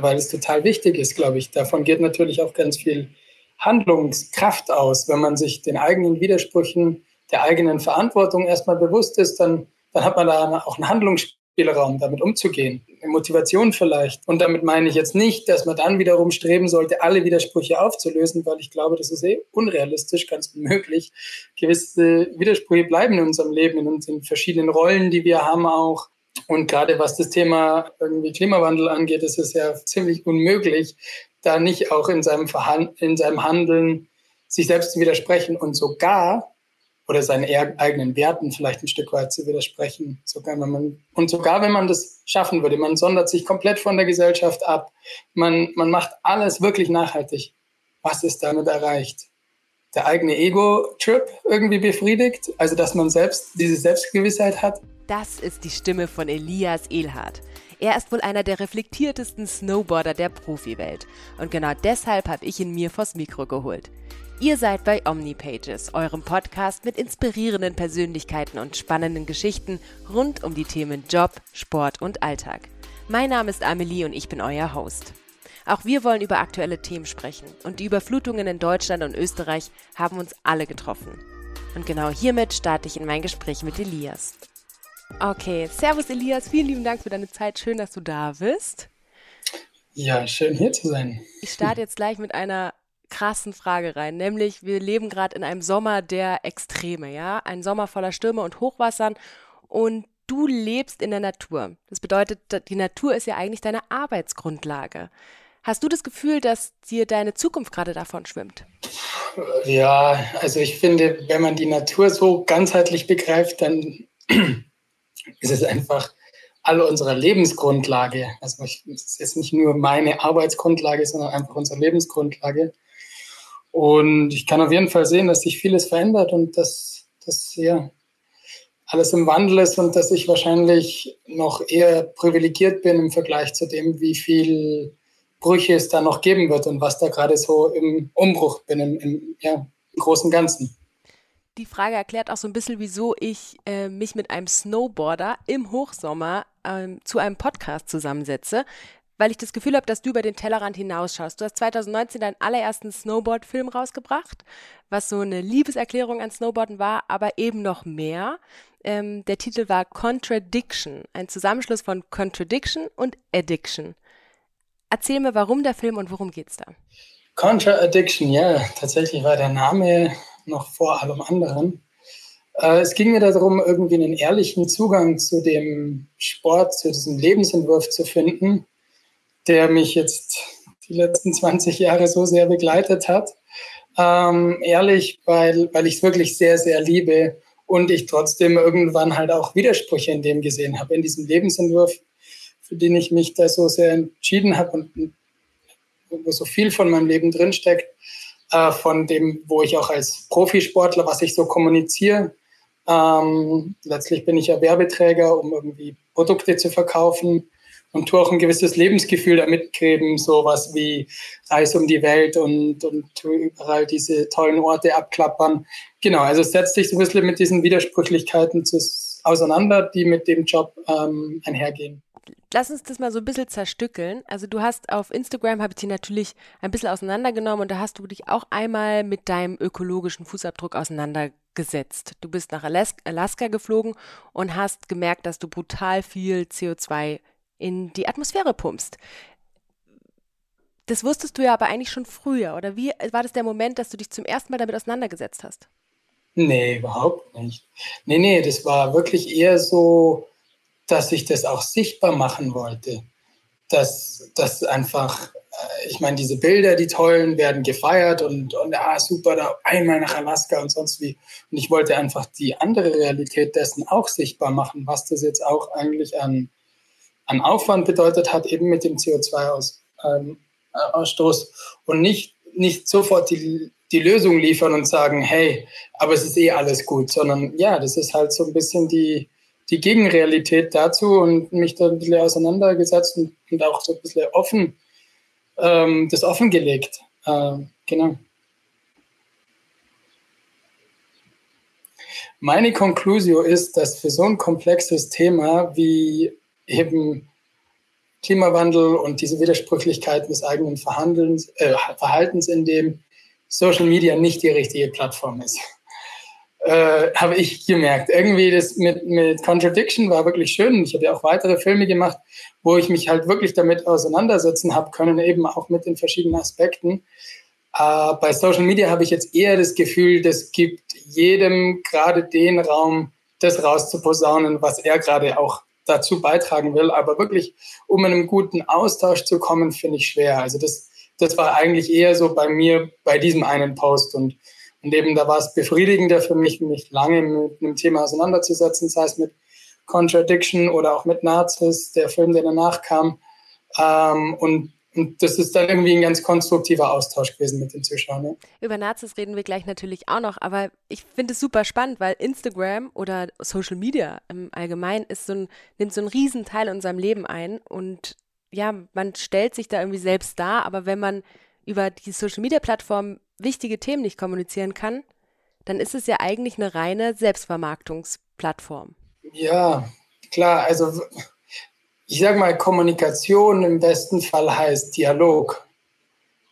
weil es total wichtig ist, glaube ich. Davon geht natürlich auch ganz viel Handlungskraft aus. Wenn man sich den eigenen Widersprüchen, der eigenen Verantwortung erstmal bewusst ist, dann, dann hat man da auch einen Handlungsspielraum, damit umzugehen. Eine Motivation vielleicht. Und damit meine ich jetzt nicht, dass man dann wiederum streben sollte, alle Widersprüche aufzulösen, weil ich glaube, das ist eh unrealistisch, ganz unmöglich. Gewisse Widersprüche bleiben in unserem Leben, in unseren verschiedenen Rollen, die wir haben auch. Und gerade was das Thema irgendwie Klimawandel angeht, ist es ja ziemlich unmöglich, da nicht auch in seinem, Verhand in seinem Handeln sich selbst zu widersprechen und sogar oder seinen eigenen Werten vielleicht ein Stück weit zu widersprechen. Sogar wenn man, und sogar wenn man das schaffen würde, man sondert sich komplett von der Gesellschaft ab, man, man macht alles wirklich nachhaltig. Was ist damit erreicht? Der eigene Ego-Trip irgendwie befriedigt, also dass man selbst diese Selbstgewissheit hat. Das ist die Stimme von Elias Ehlhardt. Er ist wohl einer der reflektiertesten Snowboarder der Profiwelt. Und genau deshalb habe ich ihn mir vors Mikro geholt. Ihr seid bei OmniPages, eurem Podcast mit inspirierenden Persönlichkeiten und spannenden Geschichten rund um die Themen Job, Sport und Alltag. Mein Name ist Amelie und ich bin euer Host. Auch wir wollen über aktuelle Themen sprechen und die Überflutungen in Deutschland und Österreich haben uns alle getroffen. Und genau hiermit starte ich in mein Gespräch mit Elias. Okay, Servus Elias, vielen lieben Dank für deine Zeit. Schön, dass du da bist. Ja, schön hier zu sein. Ich starte jetzt gleich mit einer krassen Frage rein, nämlich wir leben gerade in einem Sommer der Extreme, ja, ein Sommer voller Stürme und Hochwassern und du lebst in der Natur. Das bedeutet, die Natur ist ja eigentlich deine Arbeitsgrundlage. Hast du das Gefühl, dass dir deine Zukunft gerade davon schwimmt? Ja, also ich finde, wenn man die Natur so ganzheitlich begreift, dann ist es einfach alle unsere Lebensgrundlage. Also es ist nicht nur meine Arbeitsgrundlage, sondern einfach unsere Lebensgrundlage. Und ich kann auf jeden Fall sehen, dass sich vieles verändert und dass das ja alles im Wandel ist und dass ich wahrscheinlich noch eher privilegiert bin im Vergleich zu dem, wie viel Brüche es da noch geben wird und was da gerade so im Umbruch bin, im, im, ja, im großen Ganzen die Frage erklärt auch so ein bisschen, wieso ich äh, mich mit einem Snowboarder im Hochsommer ähm, zu einem Podcast zusammensetze, weil ich das Gefühl habe, dass du über den Tellerrand hinausschaust. Du hast 2019 deinen allerersten Snowboard-Film rausgebracht, was so eine Liebeserklärung an Snowboarden war, aber eben noch mehr. Ähm, der Titel war Contradiction, ein Zusammenschluss von Contradiction und Addiction. Erzähl mir, warum der Film und worum geht's da? Contra-Addiction, ja, tatsächlich war der Name noch vor allem anderen. Äh, es ging mir darum, irgendwie einen ehrlichen Zugang zu dem Sport, zu diesem Lebensentwurf zu finden, der mich jetzt die letzten 20 Jahre so sehr begleitet hat. Ähm, ehrlich, weil, weil ich es wirklich sehr, sehr liebe und ich trotzdem irgendwann halt auch Widersprüche in dem gesehen habe, in diesem Lebensentwurf, für den ich mich da so sehr entschieden habe und wo so viel von meinem Leben drinsteckt äh, von dem, wo ich auch als Profisportler, was ich so kommuniziere. Ähm, letztlich bin ich ja Werbeträger, um irgendwie Produkte zu verkaufen und tue auch ein gewisses Lebensgefühl damit geben, sowas wie Reis um die Welt und, und überall diese tollen Orte abklappern. Genau, also setzt sich so ein bisschen mit diesen Widersprüchlichkeiten auseinander, die mit dem Job ähm, einhergehen lass uns das mal so ein bisschen zerstückeln. Also du hast auf Instagram, habe ich dich natürlich ein bisschen auseinandergenommen und da hast du dich auch einmal mit deinem ökologischen Fußabdruck auseinandergesetzt. Du bist nach Alaska geflogen und hast gemerkt, dass du brutal viel CO2 in die Atmosphäre pumpst. Das wusstest du ja aber eigentlich schon früher, oder wie war das der Moment, dass du dich zum ersten Mal damit auseinandergesetzt hast? Nee, überhaupt nicht. Nee, nee, das war wirklich eher so, dass ich das auch sichtbar machen wollte. Dass das einfach, äh, ich meine, diese Bilder, die tollen, werden gefeiert und, und ah, super, da einmal nach Alaska und sonst wie. Und ich wollte einfach die andere Realität dessen auch sichtbar machen, was das jetzt auch eigentlich an, an Aufwand bedeutet hat, eben mit dem CO2-Ausstoß. Ähm, äh, und nicht, nicht sofort die, die Lösung liefern und sagen, hey, aber es ist eh alles gut, sondern ja, das ist halt so ein bisschen die, die Gegenrealität dazu und mich da ein bisschen auseinandergesetzt und, und auch so ein bisschen offen, ähm, das offengelegt. Ähm, genau. Meine Konklusio ist, dass für so ein komplexes Thema wie eben Klimawandel und diese Widersprüchlichkeiten des eigenen Verhandelns, äh, Verhaltens, in dem Social Media nicht die richtige Plattform ist. Äh, habe ich gemerkt. Irgendwie das mit, mit Contradiction war wirklich schön. Ich habe ja auch weitere Filme gemacht, wo ich mich halt wirklich damit auseinandersetzen habe können, eben auch mit den verschiedenen Aspekten. Äh, bei Social Media habe ich jetzt eher das Gefühl, das gibt jedem gerade den Raum, das rauszuposaunen, was er gerade auch dazu beitragen will. Aber wirklich, um in einen guten Austausch zu kommen, finde ich schwer. Also das, das war eigentlich eher so bei mir bei diesem einen Post. Und, und eben da war es befriedigender für mich, mich lange mit einem Thema auseinanderzusetzen, sei es mit Contradiction oder auch mit Nazis, der Film, der danach kam. Ähm, und und das ist dann irgendwie ein ganz konstruktiver Austausch gewesen mit den Zuschauern. Ne? Über Nazis reden wir gleich natürlich auch noch, aber ich finde es super spannend, weil Instagram oder Social Media im Allgemeinen ist so ein, nimmt so einen riesen Teil in unserem Leben ein und ja, man stellt sich da irgendwie selbst dar, aber wenn man über die Social Media Plattform wichtige Themen nicht kommunizieren kann, dann ist es ja eigentlich eine reine Selbstvermarktungsplattform. Ja, klar, also ich sage mal, Kommunikation im besten Fall heißt Dialog.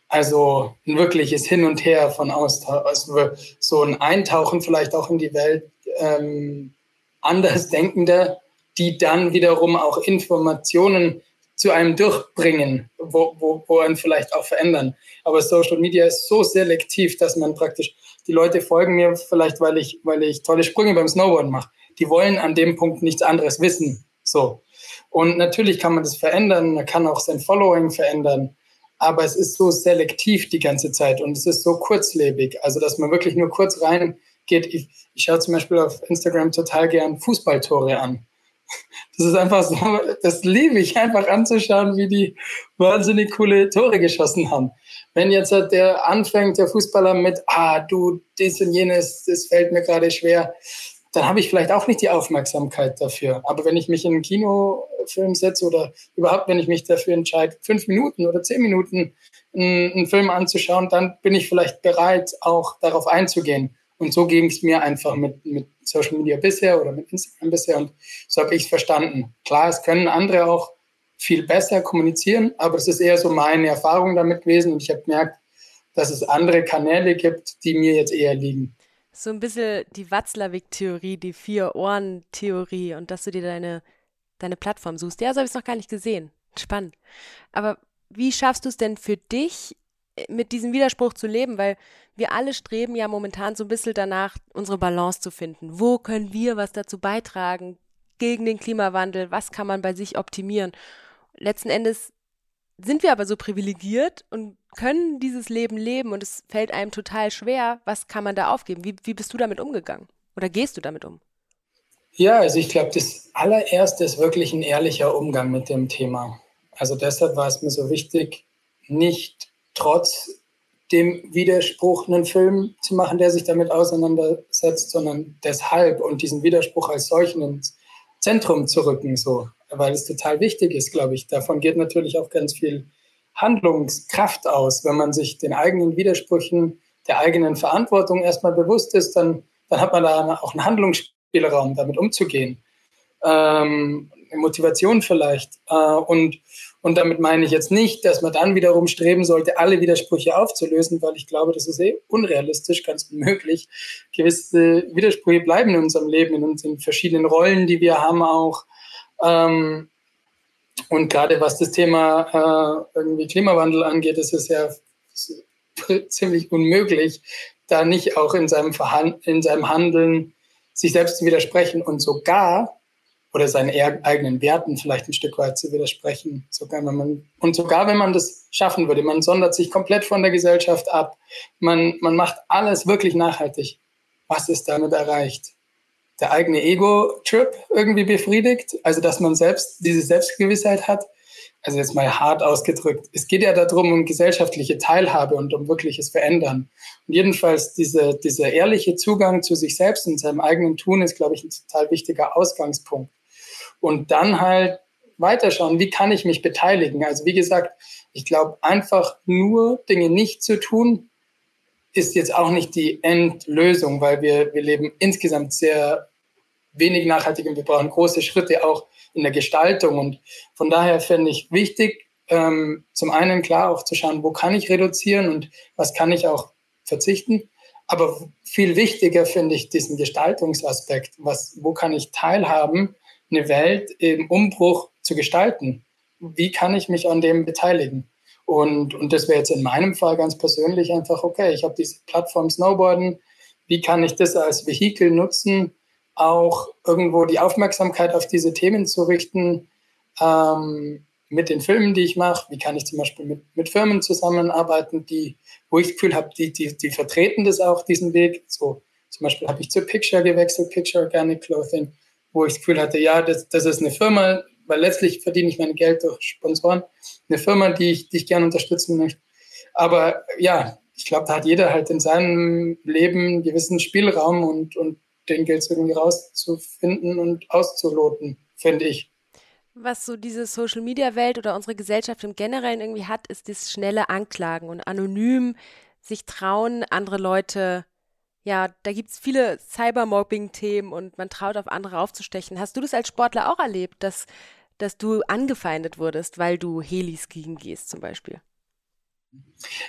Also ein wirkliches Hin und Her von Austausch, also so ein Eintauchen vielleicht auch in die Welt ähm, Andersdenkender, die dann wiederum auch Informationen zu einem durchbringen, wo, wo, wo einen vielleicht auch verändern. Aber Social Media ist so selektiv, dass man praktisch, die Leute folgen mir vielleicht, weil ich, weil ich tolle Sprünge beim Snowboarden mache. Die wollen an dem Punkt nichts anderes wissen. So. Und natürlich kann man das verändern, man kann auch sein Following verändern, aber es ist so selektiv die ganze Zeit und es ist so kurzlebig, also dass man wirklich nur kurz reingeht. Ich, ich schaue zum Beispiel auf Instagram total gern Fußballtore an. Das ist einfach so, das liebe ich einfach anzuschauen, wie die wahnsinnig coole Tore geschossen haben. Wenn jetzt der anfängt, der Fußballer mit, ah, du, dies und jenes, das fällt mir gerade schwer, dann habe ich vielleicht auch nicht die Aufmerksamkeit dafür. Aber wenn ich mich in einen Kinofilm setze oder überhaupt, wenn ich mich dafür entscheide, fünf Minuten oder zehn Minuten einen Film anzuschauen, dann bin ich vielleicht bereit, auch darauf einzugehen. Und so ging es mir einfach mit, mit Social Media bisher oder mit Instagram bisher. Und so habe ich es verstanden. Klar, es können andere auch viel besser kommunizieren, aber es ist eher so meine Erfahrung damit gewesen. Und ich habe gemerkt, dass es andere Kanäle gibt, die mir jetzt eher liegen so ein bisschen die Watzlawick-Theorie, die Vier-Ohren-Theorie und dass du dir deine, deine Plattform suchst. Ja, so habe ich es noch gar nicht gesehen. Spannend. Aber wie schaffst du es denn für dich, mit diesem Widerspruch zu leben? Weil wir alle streben ja momentan so ein bisschen danach, unsere Balance zu finden. Wo können wir was dazu beitragen gegen den Klimawandel? Was kann man bei sich optimieren? Letzten Endes sind wir aber so privilegiert und können dieses Leben leben und es fällt einem total schwer. Was kann man da aufgeben? Wie, wie bist du damit umgegangen? Oder gehst du damit um? Ja, also ich glaube, das allererste ist wirklich ein ehrlicher Umgang mit dem Thema. Also deshalb war es mir so wichtig, nicht trotz dem Widerspruch einen Film zu machen, der sich damit auseinandersetzt, sondern deshalb und diesen Widerspruch als solchen ins Zentrum zu rücken, so, weil es total wichtig ist, glaube ich. Davon geht natürlich auch ganz viel Handlungskraft aus. Wenn man sich den eigenen Widersprüchen, der eigenen Verantwortung erstmal bewusst ist, dann, dann hat man da auch einen Handlungsspielraum, damit umzugehen. Ähm, Motivation vielleicht. Äh, und, und damit meine ich jetzt nicht, dass man dann wiederum streben sollte, alle Widersprüche aufzulösen, weil ich glaube, das ist eh unrealistisch, ganz unmöglich. Gewisse Widersprüche bleiben in unserem Leben, in unseren verschiedenen Rollen, die wir haben auch. Ähm, und gerade was das Thema äh, irgendwie Klimawandel angeht, ist es ja ziemlich unmöglich, da nicht auch in seinem, Verhand in seinem Handeln sich selbst zu widersprechen und sogar oder seinen eigenen Werten vielleicht ein Stück weit zu widersprechen. Sogar wenn man, und sogar wenn man das schaffen würde, man sondert sich komplett von der Gesellschaft ab, man, man macht alles wirklich nachhaltig. Was ist damit erreicht? der eigene Ego-Trip irgendwie befriedigt, also dass man selbst diese Selbstgewissheit hat. Also jetzt mal hart ausgedrückt. Es geht ja darum, um gesellschaftliche Teilhabe und um wirkliches Verändern. Und jedenfalls diese, dieser ehrliche Zugang zu sich selbst und seinem eigenen Tun ist, glaube ich, ein total wichtiger Ausgangspunkt. Und dann halt weiterschauen, wie kann ich mich beteiligen? Also wie gesagt, ich glaube, einfach nur Dinge nicht zu tun, ist jetzt auch nicht die Endlösung, weil wir, wir leben insgesamt sehr wenig nachhaltig und wir brauchen große Schritte auch in der Gestaltung. Und von daher finde ich wichtig, ähm, zum einen klar auch zu schauen, wo kann ich reduzieren und was kann ich auch verzichten. Aber viel wichtiger finde ich diesen Gestaltungsaspekt. Was, wo kann ich teilhaben, eine Welt im Umbruch zu gestalten? Wie kann ich mich an dem beteiligen? Und, und das wäre jetzt in meinem Fall ganz persönlich einfach, okay, ich habe diese Plattform Snowboarden. Wie kann ich das als Vehikel nutzen, auch irgendwo die Aufmerksamkeit auf diese Themen zu richten? Ähm, mit den Filmen, die ich mache, wie kann ich zum Beispiel mit, mit Firmen zusammenarbeiten, die, wo ich das Gefühl habe, die, die, die vertreten das auch, diesen Weg. So zum Beispiel habe ich zu Picture gewechselt, Picture Organic Clothing, wo ich das Gefühl hatte, ja, das, das ist eine Firma, weil letztlich verdiene ich mein Geld durch Sponsoren, eine Firma, die ich, die ich gerne unterstützen möchte. Aber ja, ich glaube, da hat jeder halt in seinem Leben einen gewissen Spielraum und, und den es irgendwie rauszufinden und auszuloten, finde ich was so diese Social-Media-Welt oder unsere Gesellschaft im Generellen irgendwie hat, ist das schnelle Anklagen und anonym sich trauen, andere Leute, ja, da gibt es viele Cybermobbing-Themen und man traut auf andere aufzustechen. Hast du das als Sportler auch erlebt, dass, dass du angefeindet wurdest, weil du Heliskiing gehst zum Beispiel?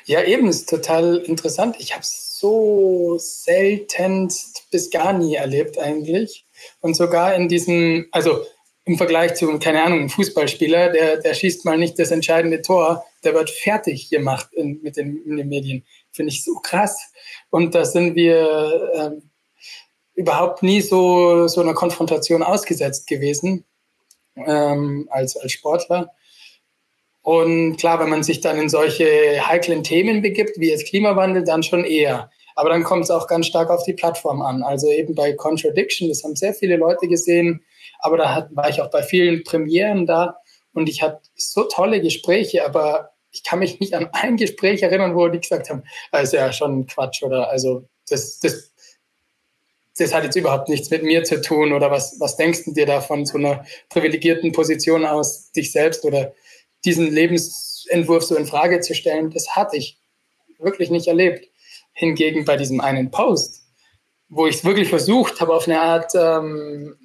Ja, eben, ist total interessant. Ich habe es so selten bis gar nie erlebt eigentlich. Und sogar in diesem, also im Vergleich zu, keine Ahnung, einem Fußballspieler, der, der schießt mal nicht das entscheidende Tor, der wird fertig gemacht in, mit den, in den Medien. Finde ich so krass. Und da sind wir ähm, überhaupt nie so, so einer Konfrontation ausgesetzt gewesen ähm, als, als Sportler. Und klar, wenn man sich dann in solche heiklen Themen begibt, wie jetzt Klimawandel, dann schon eher. Aber dann kommt es auch ganz stark auf die Plattform an. Also eben bei Contradiction, das haben sehr viele Leute gesehen, aber da hat, war ich auch bei vielen Premieren da und ich hatte so tolle Gespräche, aber ich kann mich nicht an ein Gespräch erinnern, wo die gesagt haben, das ist ja schon Quatsch oder also das, das, das hat jetzt überhaupt nichts mit mir zu tun oder was, was denkst du dir da von so einer privilegierten Position aus, dich selbst oder diesen Lebensentwurf so in Frage zu stellen, das hatte ich wirklich nicht erlebt. Hingegen bei diesem einen Post, wo ich es wirklich versucht habe, auf eine Art ähm,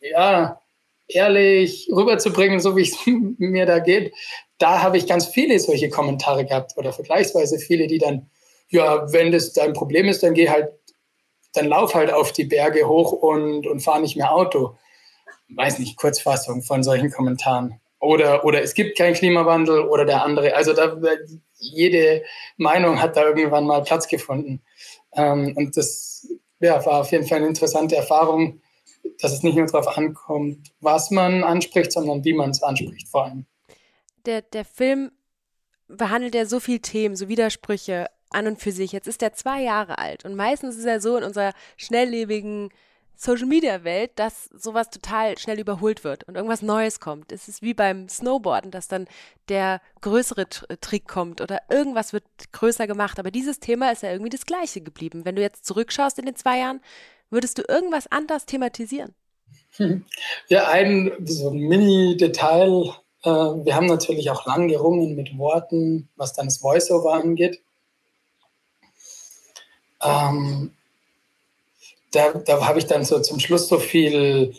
ja, ehrlich rüberzubringen, so wie es mir da geht, da habe ich ganz viele solche Kommentare gehabt oder vergleichsweise viele, die dann, ja, wenn das dein Problem ist, dann geh halt, dann lauf halt auf die Berge hoch und, und fahr nicht mehr Auto. Weiß nicht, Kurzfassung von solchen Kommentaren. Oder, oder es gibt keinen Klimawandel oder der andere. Also da, jede Meinung hat da irgendwann mal Platz gefunden. Ähm, und das ja, war auf jeden Fall eine interessante Erfahrung, dass es nicht nur darauf ankommt, was man anspricht, sondern wie man es anspricht vor allem. Der, der Film behandelt ja so viele Themen, so Widersprüche an und für sich. Jetzt ist er zwei Jahre alt und meistens ist er so in unserer schnelllebigen Social-Media-Welt, dass sowas total schnell überholt wird und irgendwas Neues kommt. Es ist wie beim Snowboarden, dass dann der größere Trick kommt oder irgendwas wird größer gemacht. Aber dieses Thema ist ja irgendwie das gleiche geblieben. Wenn du jetzt zurückschaust in den zwei Jahren, Würdest du irgendwas anders thematisieren? Ja, ein so Mini-Detail. Äh, wir haben natürlich auch lang gerungen mit Worten, was dann das Voiceover angeht. Ähm, da, da habe ich dann so zum Schluss so viel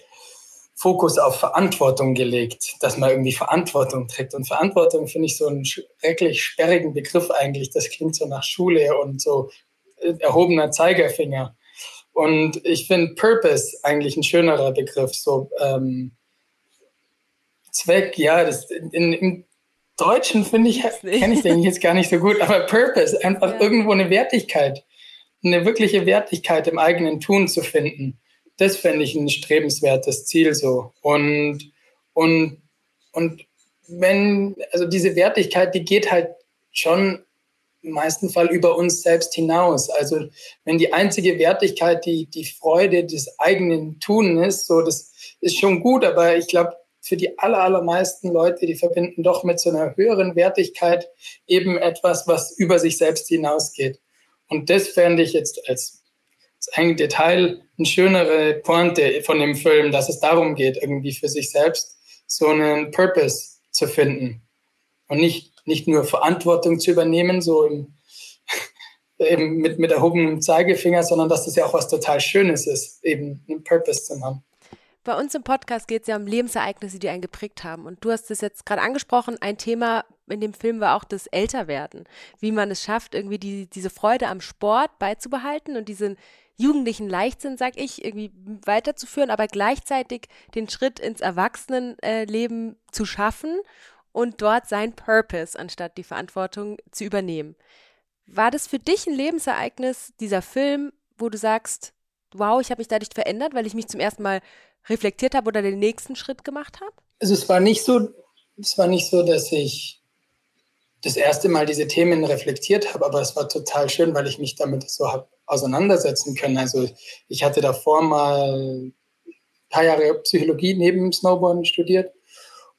Fokus auf Verantwortung gelegt, dass man irgendwie Verantwortung trägt. Und Verantwortung finde ich so einen schrecklich sperrigen Begriff eigentlich. Das klingt so nach Schule und so äh, erhobener Zeigerfinger. Und ich finde Purpose eigentlich ein schönerer Begriff. So ähm, Zweck, ja, das, in, im Deutschen finde ich, kenne ich den jetzt gar nicht so gut, aber Purpose, einfach ja. irgendwo eine Wertigkeit, eine wirkliche Wertigkeit im eigenen Tun zu finden. Das fände ich ein strebenswertes Ziel so. Und, und, und wenn, also diese Wertigkeit, die geht halt schon im meisten Fall über uns selbst hinaus. Also wenn die einzige Wertigkeit die, die Freude des eigenen Tun ist, so das ist schon gut, aber ich glaube, für die aller, allermeisten Leute, die verbinden doch mit so einer höheren Wertigkeit eben etwas, was über sich selbst hinausgeht. Und das fände ich jetzt als, als ein Detail eine schönere Pointe von dem Film, dass es darum geht, irgendwie für sich selbst so einen Purpose zu finden und nicht nicht nur Verantwortung zu übernehmen, so im, eben mit, mit erhobenem Zeigefinger, sondern dass das ja auch was total Schönes ist, eben einen Purpose zu haben. Bei uns im Podcast geht es ja um Lebensereignisse, die einen geprägt haben. Und du hast es jetzt gerade angesprochen, ein Thema in dem Film war auch das Älterwerden. Wie man es schafft, irgendwie die, diese Freude am Sport beizubehalten und diesen jugendlichen Leichtsinn, sag ich, irgendwie weiterzuführen, aber gleichzeitig den Schritt ins Erwachsenenleben zu schaffen und dort sein Purpose, anstatt die Verantwortung zu übernehmen. War das für dich ein Lebensereignis, dieser Film, wo du sagst, wow, ich habe mich dadurch verändert, weil ich mich zum ersten Mal reflektiert habe oder den nächsten Schritt gemacht habe? Also es war nicht so, es war nicht so, dass ich das erste Mal diese Themen reflektiert habe, aber es war total schön, weil ich mich damit so habe auseinandersetzen können. Also ich hatte davor mal ein paar Jahre Psychologie neben Snowboarden studiert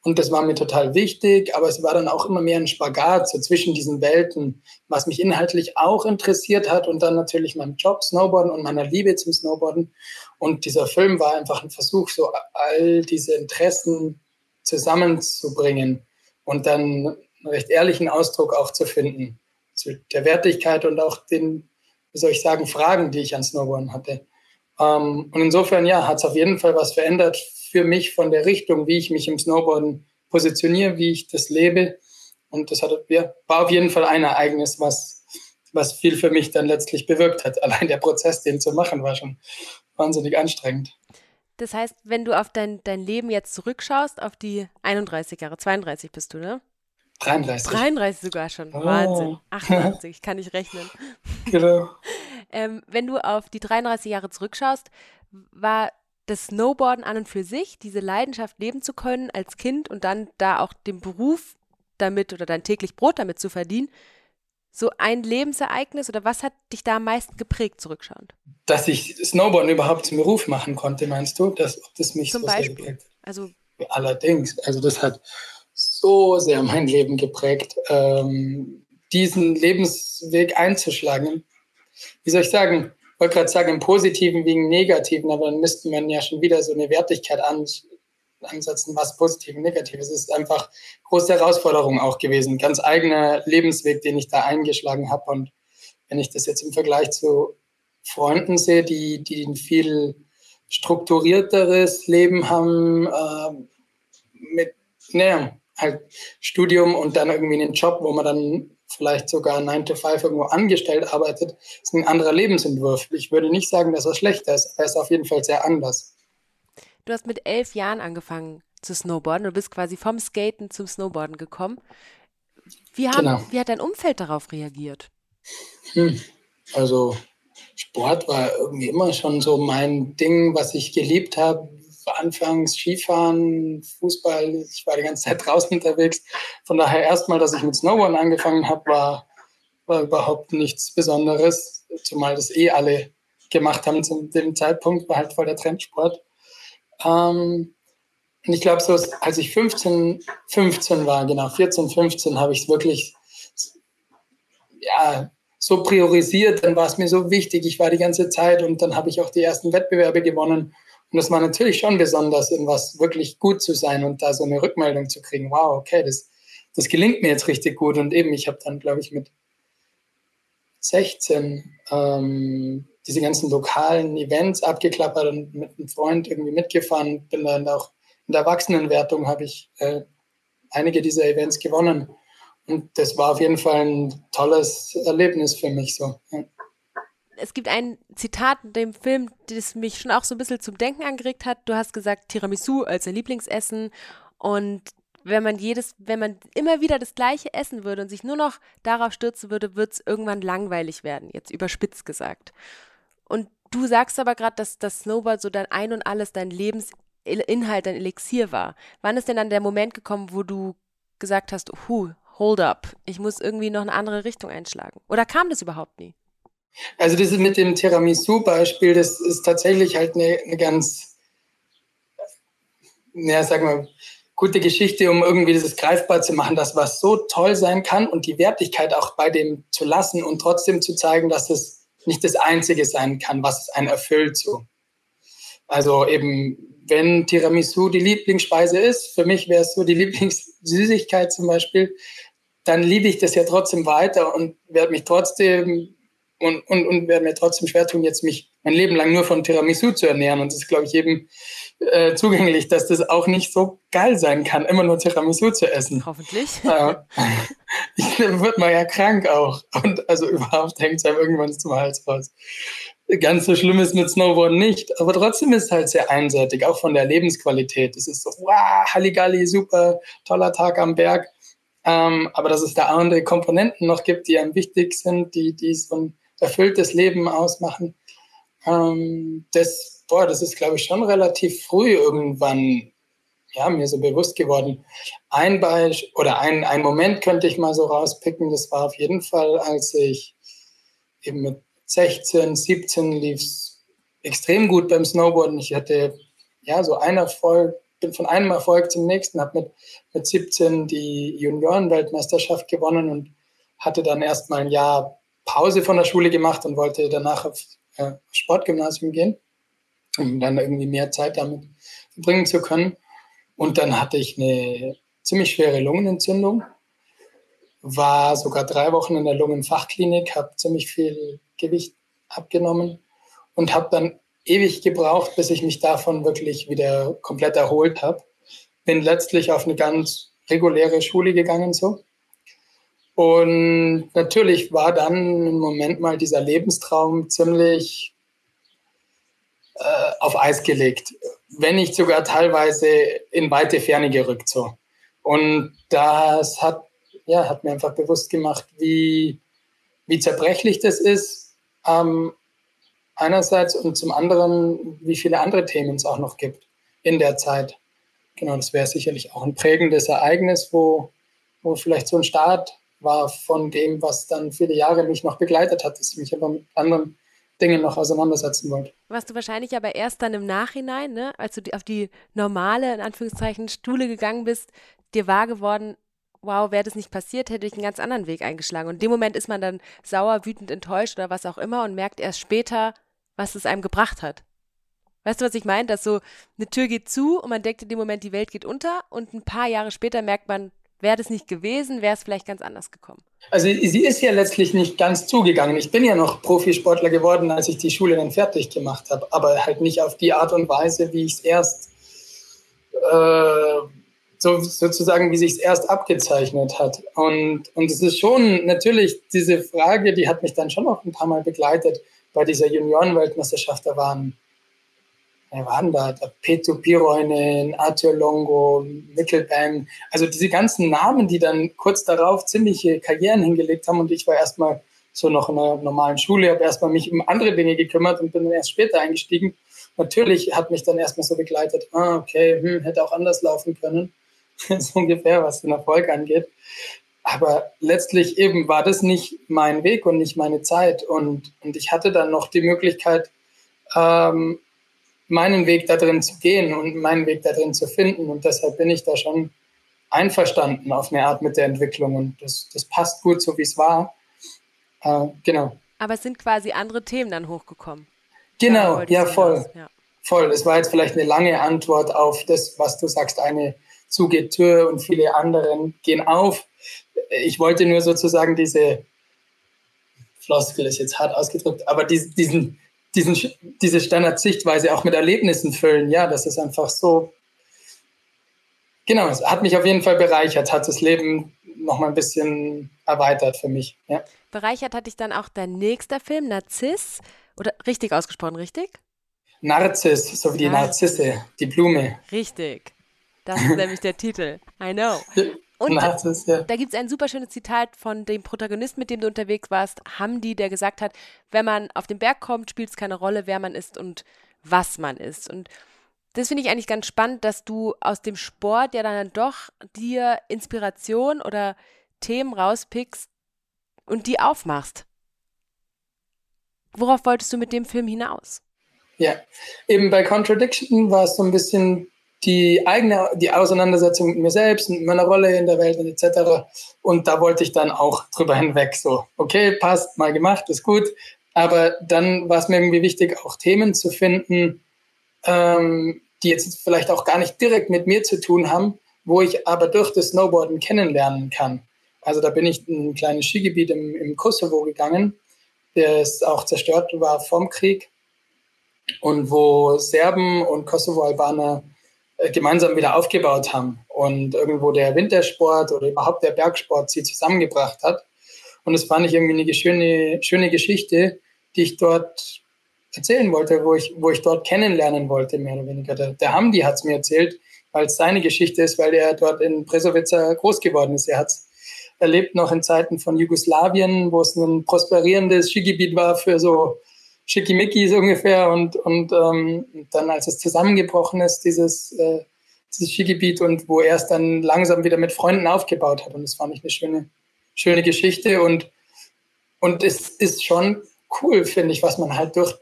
und das war mir total wichtig, aber es war dann auch immer mehr ein Spagat so zwischen diesen Welten, was mich inhaltlich auch interessiert hat und dann natürlich meinem Job Snowboarden und meiner Liebe zum Snowboarden. Und dieser Film war einfach ein Versuch, so all diese Interessen zusammenzubringen und dann einen recht ehrlichen Ausdruck auch zu finden zu der Wertigkeit und auch den, wie soll ich sagen, Fragen, die ich an Snowboarden hatte. Ähm, und insofern, ja, hat es auf jeden Fall was verändert für mich von der Richtung, wie ich mich im Snowboarden positioniere, wie ich das lebe. Und das hat, ja, war auf jeden Fall ein Ereignis, was, was viel für mich dann letztlich bewirkt hat. Allein der Prozess, den zu machen, war schon wahnsinnig anstrengend. Das heißt, wenn du auf dein, dein Leben jetzt zurückschaust, auf die 31 Jahre, 32 bist du, ne? 33. 33 sogar schon. Oh. Wahnsinn. 88, ich kann nicht rechnen. Genau. ähm, wenn du auf die 33 Jahre zurückschaust, war das Snowboarden an und für sich, diese Leidenschaft leben zu können als Kind und dann da auch den Beruf damit oder dein täglich Brot damit zu verdienen, so ein Lebensereignis oder was hat dich da am meisten geprägt, zurückschauend? Dass ich Snowboarden überhaupt zum Beruf machen konnte, meinst du? Dass, das mich Zum so Beispiel. sehr geprägt Also Allerdings, also das hat so sehr mein Leben geprägt, ähm, diesen Lebensweg einzuschlagen. Wie soll ich sagen? Ich wollte gerade sagen, im Positiven im Negativen, aber dann müsste man ja schon wieder so eine Wertigkeit an, ansetzen, was positiv und negativ ist. Es ist einfach große Herausforderung auch gewesen. Ganz eigener Lebensweg, den ich da eingeschlagen habe. Und wenn ich das jetzt im Vergleich zu Freunden sehe, die, die ein viel strukturierteres Leben haben, äh, mit, naja, halt Studium und dann irgendwie einen Job, wo man dann vielleicht sogar 9 to 5 irgendwo angestellt arbeitet, ist ein anderer Lebensentwurf. Ich würde nicht sagen, dass er schlechter ist, er ist auf jeden Fall sehr anders. du hast mit elf Jahren angefangen zu snowboarden. Du bist quasi vom Skaten zum Snowboarden gekommen. Wie, haben, Genau. wie hat dein Umfeld darauf reagiert? Hm. Also Sport war irgendwie immer schon so mein Ding, was ich geliebt habe. Anfangs Skifahren, Fußball, ich war die ganze Zeit draußen unterwegs. Von daher erstmal, dass ich mit Snowboarden angefangen habe, war, war überhaupt nichts Besonderes, zumal das eh alle gemacht haben zu dem Zeitpunkt, war halt voll der Trendsport. Ähm, und ich glaube, so als ich 15, 15 war, genau, 14, 15, habe ich es wirklich ja, so priorisiert, dann war es mir so wichtig, ich war die ganze Zeit und dann habe ich auch die ersten Wettbewerbe gewonnen. Und das war natürlich schon besonders, in was wirklich gut zu sein und da so eine Rückmeldung zu kriegen. Wow, okay, das, das gelingt mir jetzt richtig gut. Und eben, ich habe dann, glaube ich, mit 16 ähm, diese ganzen lokalen Events abgeklappert und mit einem Freund irgendwie mitgefahren. Bin dann auch in der Erwachsenenwertung habe ich äh, einige dieser Events gewonnen. Und das war auf jeden Fall ein tolles Erlebnis für mich so. Ja. Es gibt ein Zitat in dem Film, das mich schon auch so ein bisschen zum Denken angeregt hat. Du hast gesagt Tiramisu als dein Lieblingsessen und wenn man jedes, wenn man immer wieder das gleiche essen würde und sich nur noch darauf stürzen würde, wird es irgendwann langweilig werden, jetzt überspitzt gesagt. Und du sagst aber gerade, dass das Snowboard so dein Ein und alles, dein Lebensinhalt, dein Elixier war. Wann ist denn dann der Moment gekommen, wo du gesagt hast, huh, hold up, ich muss irgendwie noch eine andere Richtung einschlagen? Oder kam das überhaupt nie? Also das ist mit dem Tiramisu-Beispiel, das ist tatsächlich halt eine, eine ganz, ja, sagen wir, gute Geschichte, um irgendwie dieses greifbar zu machen, dass was so toll sein kann und die Wertigkeit auch bei dem zu lassen und trotzdem zu zeigen, dass es nicht das Einzige sein kann, was einen erfüllt. So. Also eben, wenn Tiramisu die Lieblingsspeise ist, für mich wäre es so die Lieblingssüßigkeit zum Beispiel, dann liebe ich das ja trotzdem weiter und werde mich trotzdem und, und, und werde mir trotzdem schwer tun, jetzt mich mein Leben lang nur von Tiramisu zu ernähren. Und das ist, glaube ich, jedem äh, zugänglich, dass das auch nicht so geil sein kann, immer nur Tiramisu zu essen. Hoffentlich. Äh, wird man ja krank auch. Und also überhaupt hängt es einem irgendwann zum Hals raus. Ganz so schlimm ist mit Snowboarden nicht, aber trotzdem ist es halt sehr einseitig, auch von der Lebensqualität. Es ist so, wow, Halligalli, super, toller Tag am Berg. Ähm, aber dass es da andere Komponenten noch gibt, die einem wichtig sind, die, die so ein erfülltes Leben ausmachen, ähm, das, boah, das ist, glaube ich, schon relativ früh irgendwann ja, mir so bewusst geworden. Ein Beispiel oder ein, ein Moment könnte ich mal so rauspicken, das war auf jeden Fall, als ich eben mit 16, 17 lief es extrem gut beim Snowboarden. Ich hatte ja so einen Erfolg, bin von einem Erfolg zum nächsten, habe mit, mit 17 die Junioren-Weltmeisterschaft gewonnen und hatte dann erstmal ein Jahr Pause von der Schule gemacht und wollte danach auf äh, Sportgymnasium gehen, um dann irgendwie mehr Zeit damit verbringen zu können. Und dann hatte ich eine ziemlich schwere Lungenentzündung, war sogar drei Wochen in der Lungenfachklinik, habe ziemlich viel Gewicht abgenommen und habe dann ewig gebraucht, bis ich mich davon wirklich wieder komplett erholt habe. Bin letztlich auf eine ganz reguläre Schule gegangen so und natürlich war dann im Moment mal dieser Lebenstraum ziemlich äh, auf Eis gelegt, wenn nicht sogar teilweise in weite Ferne gerückt so. Und das hat, ja, hat mir einfach bewusst gemacht, wie, wie zerbrechlich das ist, ähm, einerseits und zum anderen, wie viele andere Themen es auch noch gibt in der Zeit. Genau, das wäre sicherlich auch ein prägendes Ereignis, wo, wo vielleicht so ein Start war von dem, was dann viele Jahre mich noch begleitet hat, dass ich mich aber mit anderen Dingen noch auseinandersetzen wollte. Was du wahrscheinlich aber erst dann im Nachhinein, ne, als du auf die normale, in Anführungszeichen, Stuhle gegangen bist, dir wahr geworden, wow, wäre das nicht passiert, hätte ich einen ganz anderen Weg eingeschlagen. Und in dem Moment ist man dann sauer, wütend, enttäuscht oder was auch immer und merkt erst später, was es einem gebracht hat. Weißt du, was ich meine? Dass so eine Tür geht zu und man denkt in dem Moment, die Welt geht unter und ein paar Jahre später merkt man, Wäre das nicht gewesen, wäre es vielleicht ganz anders gekommen. Also sie ist ja letztlich nicht ganz zugegangen. Ich bin ja noch Profisportler geworden, als ich die Schule dann fertig gemacht habe, aber halt nicht auf die Art und Weise, wie ich es erst äh, so, sozusagen, wie sich es erst abgezeichnet hat. Und, und es ist schon natürlich diese Frage, die hat mich dann schon noch ein paar Mal begleitet bei dieser Juniorenweltmeisterschaft. Da waren wer war denn da? Petu Piroinen, Arthur Longo, Nickelbaum. Also diese ganzen Namen, die dann kurz darauf ziemliche Karrieren hingelegt haben. Und ich war erstmal so noch in einer normalen Schule, habe erstmal mich um andere Dinge gekümmert und bin dann erst später eingestiegen. Natürlich hat mich dann erstmal so begleitet, ah, okay, hm, hätte auch anders laufen können. so ungefähr, was den Erfolg angeht. Aber letztlich eben war das nicht mein Weg und nicht meine Zeit. Und, und ich hatte dann noch die Möglichkeit, ähm, meinen Weg da drin zu gehen und meinen Weg da drin zu finden. Und deshalb bin ich da schon einverstanden auf eine Art mit der Entwicklung. Und das, das passt gut, so wie es war. Äh, genau. Aber es sind quasi andere Themen dann hochgekommen. Genau, ja, voll. Ja. Voll. Es war jetzt vielleicht eine lange Antwort auf das, was du sagst, eine zugeht Tür und viele anderen gehen auf. Ich wollte nur sozusagen diese Floskel ist jetzt hart ausgedrückt, aber diesen, diesen, diese Standardsichtweise auch mit Erlebnissen füllen. Ja, das ist einfach so. Genau, es hat mich auf jeden Fall bereichert, hat das Leben noch mal ein bisschen erweitert für mich. Ja. Bereichert hat dich dann auch dein nächster Film, Narziss, oder richtig ausgesprochen, richtig? Narziss, so wie die Narzisse, die Blume. Richtig. Das ist nämlich der Titel. I know. Und Nazis, ja. da gibt es ein super schönes Zitat von dem Protagonisten, mit dem du unterwegs warst, Hamdi, der gesagt hat, wenn man auf den Berg kommt, spielt es keine Rolle, wer man ist und was man ist. Und das finde ich eigentlich ganz spannend, dass du aus dem Sport ja dann doch dir Inspiration oder Themen rauspickst und die aufmachst. Worauf wolltest du mit dem Film hinaus? Ja, eben bei Contradiction war es so ein bisschen die eigene, die Auseinandersetzung mit mir selbst, mit meiner Rolle in der Welt und etc. Und da wollte ich dann auch drüber hinweg. So, okay, passt, mal gemacht, ist gut. Aber dann war es mir irgendwie wichtig, auch Themen zu finden, ähm, die jetzt vielleicht auch gar nicht direkt mit mir zu tun haben, wo ich aber durch das Snowboarden kennenlernen kann. Also da bin ich in ein kleines Skigebiet im, im Kosovo gegangen, das auch zerstört war vom Krieg und wo Serben und Kosovo-Albaner gemeinsam wieder aufgebaut haben und irgendwo der Wintersport oder überhaupt der Bergsport sie zusammengebracht hat. Und das fand ich irgendwie eine schöne, schöne Geschichte, die ich dort erzählen wollte, wo ich, wo ich dort kennenlernen wollte, mehr oder weniger. Der, der Hamdi hat es mir erzählt, weil es seine Geschichte ist, weil er dort in Brezovica groß geworden ist. Er hat erlebt noch in Zeiten von Jugoslawien, wo es ein prosperierendes Skigebiet war für so Schickimickis ungefähr und, und ähm, dann, als es zusammengebrochen ist, dieses, äh, dieses Skigebiet und wo er es dann langsam wieder mit Freunden aufgebaut hat. Und das fand ich eine schöne, schöne Geschichte und, und es ist schon cool, finde ich, was man halt durch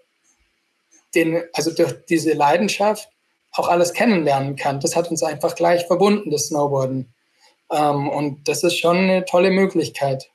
den, also durch diese Leidenschaft auch alles kennenlernen kann. Das hat uns einfach gleich verbunden, das Snowboarden. Ähm, und das ist schon eine tolle Möglichkeit.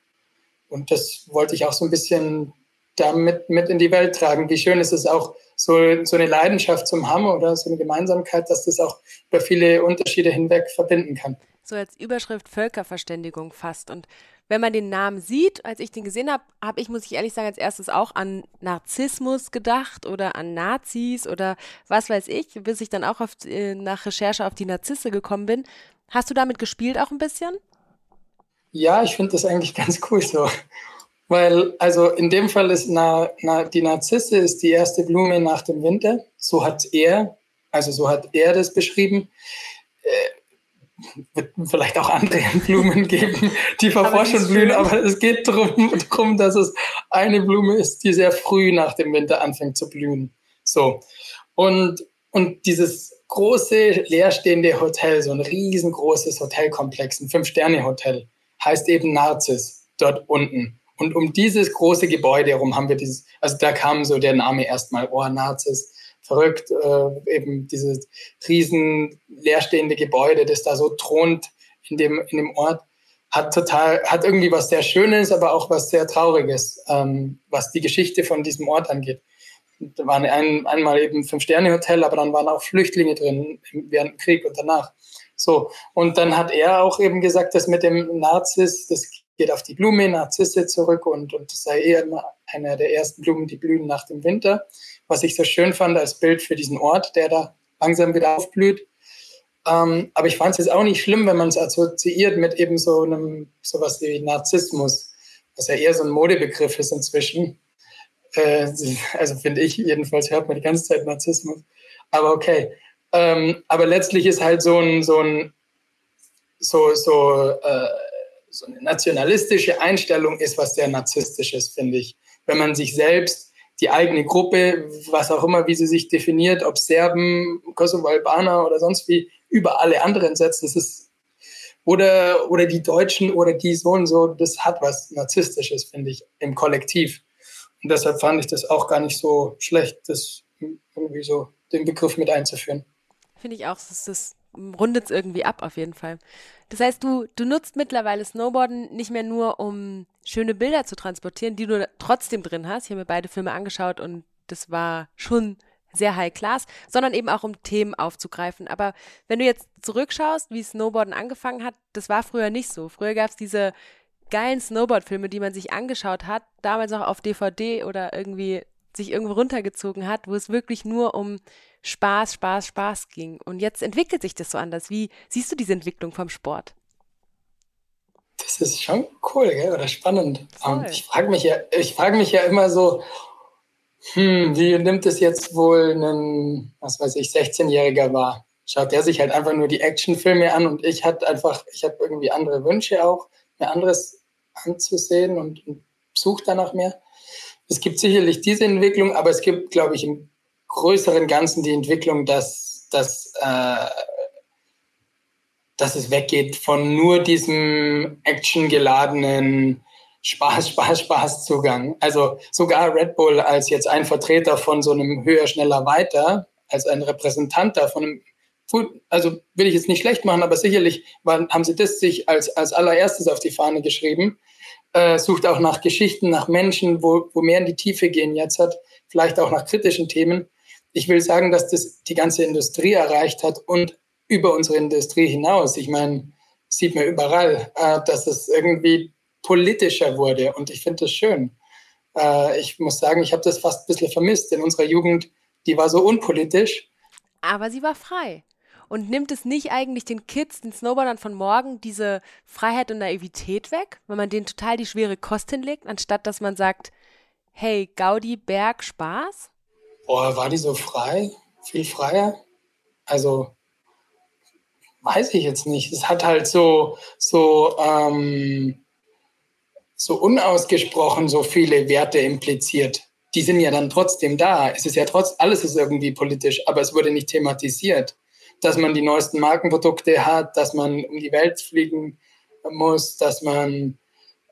Und das wollte ich auch so ein bisschen damit mit in die Welt tragen. Wie schön ist es auch, so, so eine Leidenschaft zum haben oder so eine Gemeinsamkeit, dass das auch über viele Unterschiede hinweg verbinden kann. So als Überschrift Völkerverständigung fast. Und wenn man den Namen sieht, als ich den gesehen habe, habe ich, muss ich ehrlich sagen, als erstes auch an Narzissmus gedacht oder an Nazis oder was weiß ich, bis ich dann auch auf, äh, nach Recherche auf die Narzisse gekommen bin. Hast du damit gespielt auch ein bisschen? Ja, ich finde das eigentlich ganz cool so. Weil, also in dem Fall ist na, na, die Narzisse ist die erste Blume nach dem Winter. So hat er, also so hat er das beschrieben. Äh, wird vielleicht auch andere Blumen geben, die vor schon blühen, aber es geht darum, dass es eine Blume ist, die sehr früh nach dem Winter anfängt zu blühen. So. Und, und dieses große leerstehende Hotel, so ein riesengroßes Hotelkomplex, ein Fünf-Sterne-Hotel, heißt eben Narzis dort unten. Und um dieses große Gebäude herum haben wir dieses, also da kam so der Name erstmal, oh, Nazis, verrückt, äh, eben dieses riesen leerstehende Gebäude, das da so thront in dem, in dem Ort, hat total, hat irgendwie was sehr Schönes, aber auch was sehr Trauriges, ähm, was die Geschichte von diesem Ort angeht. Da waren ein, einmal eben Fünf-Sterne-Hotel, aber dann waren auch Flüchtlinge drin während dem Krieg und danach. So. Und dann hat er auch eben gesagt, dass mit dem Nazis, das geht auf die Blume Narzisse zurück und, und sei eher einer der ersten Blumen, die blühen nach dem Winter. Was ich so schön fand als Bild für diesen Ort, der da langsam wieder aufblüht. Ähm, aber ich fand es jetzt auch nicht schlimm, wenn man es assoziiert mit eben so einem, sowas wie Narzissmus, was ja eher so ein Modebegriff ist inzwischen. Äh, also finde ich, jedenfalls hört man die ganze Zeit Narzissmus. Aber okay. Ähm, aber letztlich ist halt so ein, so ein, so, so, äh, so eine nationalistische Einstellung ist was sehr narzisstisches, finde ich. Wenn man sich selbst, die eigene Gruppe, was auch immer, wie sie sich definiert, ob Serben, Kosovo-Albaner oder sonst wie, über alle anderen setzt, das ist, oder, oder die Deutschen oder die so und so, das hat was Narzisstisches, finde ich, im Kollektiv. Und deshalb fand ich das auch gar nicht so schlecht, das irgendwie so den Begriff mit einzuführen. Finde ich auch, das, das rundet es irgendwie ab auf jeden Fall. Das heißt, du, du nutzt mittlerweile Snowboarden nicht mehr nur, um schöne Bilder zu transportieren, die du trotzdem drin hast. Ich habe mir beide Filme angeschaut und das war schon sehr high class, sondern eben auch um Themen aufzugreifen. Aber wenn du jetzt zurückschaust, wie Snowboarden angefangen hat, das war früher nicht so. Früher gab es diese geilen Snowboard-Filme, die man sich angeschaut hat, damals auch auf DVD oder irgendwie sich irgendwo runtergezogen hat, wo es wirklich nur um Spaß, Spaß, Spaß ging. Und jetzt entwickelt sich das so anders. Wie siehst du diese Entwicklung vom Sport? Das ist schon cool, gell? oder spannend. Um, ich frage mich, ja, frag mich ja immer so, hm, wie nimmt es jetzt wohl ein, was weiß ich, 16-Jähriger wahr? Schaut der sich halt einfach nur die Actionfilme an und ich hatte einfach, ich habe irgendwie andere Wünsche auch mir anderes anzusehen und, und sucht danach mehr. Es gibt sicherlich diese Entwicklung, aber es gibt, glaube ich, im größeren Ganzen die Entwicklung, dass, dass, äh, dass es weggeht von nur diesem actiongeladenen Spaß, Spaß, Spaß Zugang. Also sogar Red Bull als jetzt ein Vertreter von so einem höher, schneller, weiter, als ein Repräsentant da von einem also will ich jetzt nicht schlecht machen, aber sicherlich waren, haben sie das sich als, als allererstes auf die Fahne geschrieben. Äh, sucht auch nach Geschichten, nach Menschen, wo, wo mehr in die Tiefe gehen jetzt hat, vielleicht auch nach kritischen Themen. Ich will sagen, dass das die ganze Industrie erreicht hat und über unsere Industrie hinaus. Ich meine, sieht man überall, äh, dass es irgendwie politischer wurde und ich finde das schön. Äh, ich muss sagen, ich habe das fast ein bisschen vermisst. In unserer Jugend Die war so unpolitisch. Aber sie war frei. Und nimmt es nicht eigentlich den Kids, den Snowboardern von morgen, diese Freiheit und Naivität weg, wenn man denen total die schwere Kost hinlegt, anstatt dass man sagt, hey, Gaudi, Berg, Spaß? Boah, war die so frei? Viel freier? Also, weiß ich jetzt nicht. Es hat halt so, so, ähm, so unausgesprochen so viele Werte impliziert. Die sind ja dann trotzdem da. Es ist ja trotz, alles ist irgendwie politisch, aber es wurde nicht thematisiert. Dass man die neuesten Markenprodukte hat, dass man um die Welt fliegen muss, dass man,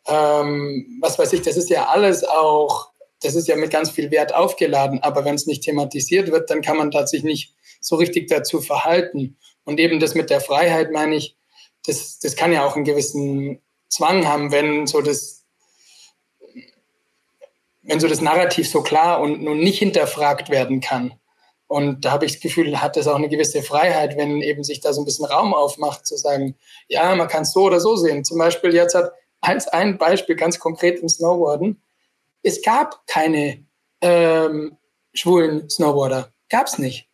ähm, was weiß ich, das ist ja alles auch, das ist ja mit ganz viel Wert aufgeladen, aber wenn es nicht thematisiert wird, dann kann man tatsächlich nicht so richtig dazu verhalten. Und eben das mit der Freiheit, meine ich, das, das kann ja auch einen gewissen Zwang haben, wenn so das, wenn so das Narrativ so klar und nun nicht hinterfragt werden kann. Und da habe ich das Gefühl, hat das auch eine gewisse Freiheit, wenn eben sich da so ein bisschen Raum aufmacht, zu sagen, ja, man kann es so oder so sehen. Zum Beispiel jetzt hat als ein Beispiel ganz konkret im Snowboarden. Es gab keine ähm, schwulen Snowboarder. Gab es nicht.